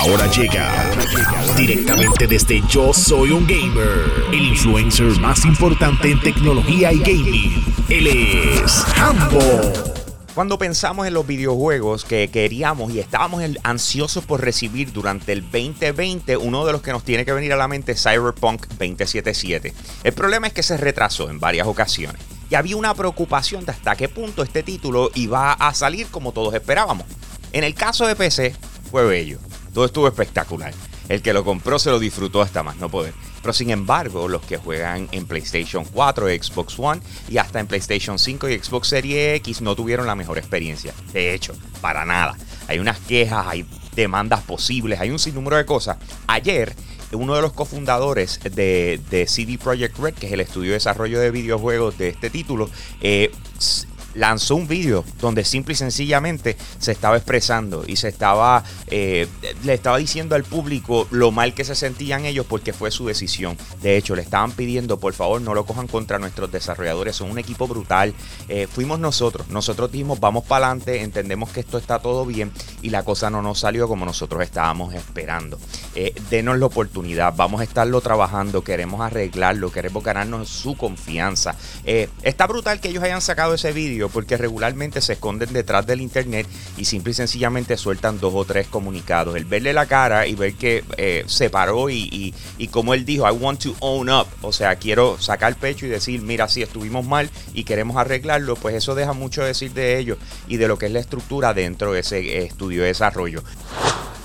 Ahora llega directamente desde Yo Soy un Gamer, el influencer más importante en tecnología y gaming. Él es Hambo. Cuando pensamos en los videojuegos que queríamos y estábamos ansiosos por recibir durante el 2020, uno de los que nos tiene que venir a la mente es Cyberpunk 2077. El problema es que se retrasó en varias ocasiones y había una preocupación de hasta qué punto este título iba a salir como todos esperábamos. En el caso de PC, fue bello. Todo estuvo espectacular. El que lo compró se lo disfrutó hasta más no poder. Pero sin embargo, los que juegan en PlayStation 4, Xbox One y hasta en PlayStation 5 y Xbox Series X no tuvieron la mejor experiencia. De hecho, para nada. Hay unas quejas, hay demandas posibles, hay un sinnúmero de cosas. Ayer, uno de los cofundadores de, CD Projekt Red, que es el estudio de desarrollo de videojuegos de este título, eh, lanzó un vídeo donde simple y sencillamente se estaba expresando y se estaba eh, le estaba diciendo al público lo mal que se sentían ellos porque fue su decisión. De hecho, le estaban pidiendo por favor no lo cojan contra nuestros desarrolladores, son un equipo brutal. Eh, fuimos nosotros, nosotros dijimos vamos para adelante, entendemos que esto está todo bien y la cosa no nos salió como nosotros estábamos esperando. Eh, denos la oportunidad, vamos a estarlo trabajando, queremos arreglarlo, queremos ganarnos su confianza. está brutal que ellos hayan sacado ese vídeo porque regularmente se esconden detrás del internet y simple y sencillamente sueltan dos o tres comunicados. El verle la cara y ver que eh, se paró y, como él dijo, I want to own up, o sea, quiero sacar pecho y decir, mira, si estuvimos mal y queremos arreglarlo, pues eso deja mucho decir de ellos y de lo que es la estructura dentro de ese estudio de desarrollo.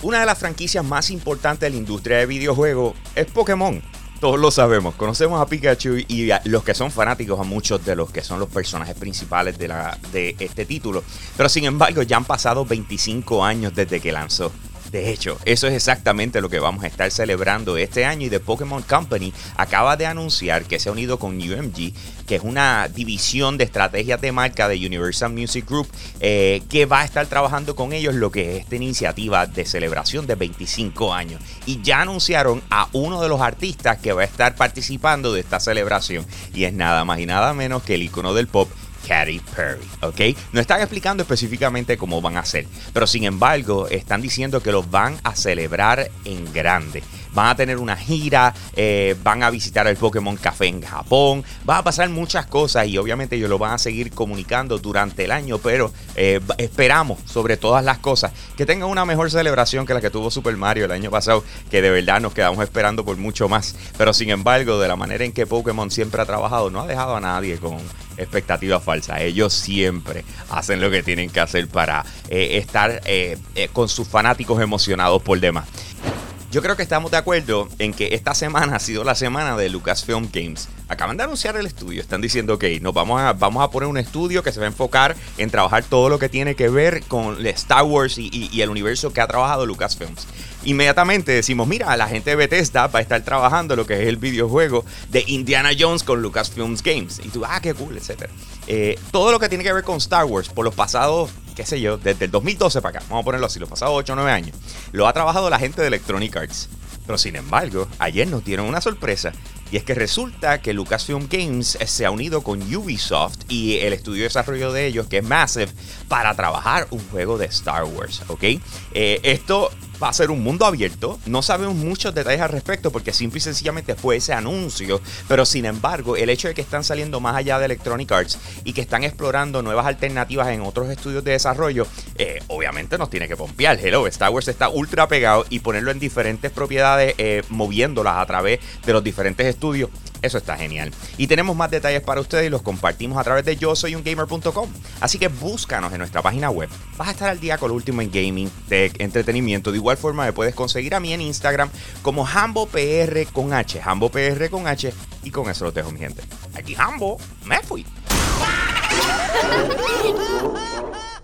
Una de las franquicias más importantes de la industria de videojuegos es Pokémon todos lo sabemos. Conocemos a Pikachu y los que son fanáticos a muchos de los que son los personajes principales de, la, de este título. Pero sin embargo, ya han pasado 25 años desde que lanzó. De hecho, eso es exactamente lo que vamos a estar celebrando este año y The Pokémon Company acaba de anunciar que se ha unido con UMG, que es una división de estrategia de marca de Universal Music Group, eh, que va a estar trabajando con ellos lo que es esta iniciativa de celebración de 25 años. Y ya anunciaron a uno de los artistas que va a estar participando de esta celebración y es nada más y nada menos que el icono del pop Katy Perry, ¿ok? No están explicando específicamente cómo van a hacer, pero sin embargo están diciendo que los van a celebrar en grande van a tener una gira, eh, van a visitar el Pokémon Café en Japón, van a pasar muchas cosas y obviamente ellos lo van a seguir comunicando durante el año, pero eh, esperamos sobre todas las cosas que tengan una mejor celebración que la que tuvo Super Mario el año pasado, que de verdad nos quedamos esperando por mucho más, pero sin embargo de la manera en que Pokémon siempre ha trabajado, no ha dejado a nadie con expectativas falsas. Ellos siempre hacen lo que tienen que hacer para eh, estar con sus fanáticos emocionados por demás. Yo creo que estamos de acuerdo en que esta semana ha sido la semana de Lucasfilm Games. Acaban de anunciar el estudio, están diciendo, ok, nos vamos a, vamos a poner un estudio que se va a enfocar en trabajar todo lo que tiene que ver con Star Wars y, el universo que ha trabajado Lucasfilms. Inmediatamente decimos, mira, la gente de Bethesda va a estar trabajando lo que es el videojuego de Indiana Jones con Lucasfilms Games. Y tú, ah, qué cool, etc. Eh, todo lo que tiene que ver con Star Wars por los pasados qué sé yo, desde el 2012 para acá, vamos a ponerlo así, los pasados 8 o 9 años, lo ha trabajado la gente de Electronic Arts. Pero sin embargo, ayer nos dieron una sorpresa y es que resulta que Lucasfilm Games se ha unido con Ubisoft y el estudio de desarrollo de ellos, que es Massive, para trabajar un juego de Star Wars, ¿ok? Eh, esto va a ser un mundo abierto. No sabemos muchos detalles al respecto porque simple y sencillamente fue ese anuncio. Pero sin embargo, el hecho de que están saliendo más allá de Electronic Arts y que están explorando nuevas alternativas en otros estudios de desarrollo, eh, obviamente nos tiene que pompear. Hello, Star Wars está ultra pegado y ponerlo en diferentes propiedades, eh, moviéndolas a través de los diferentes estudios eso está genial. Y tenemos más detalles para ustedes y los compartimos a través de yo soy un gamer.com. Así que búscanos en nuestra página web. Vas a estar al día con lo último en gaming, tech, entretenimiento. De igual forma me puedes conseguir a mí en Instagram como HamboPR con H. HamboPR con H. Y con eso lo dejo, mi gente. Aquí Hambo, me fui.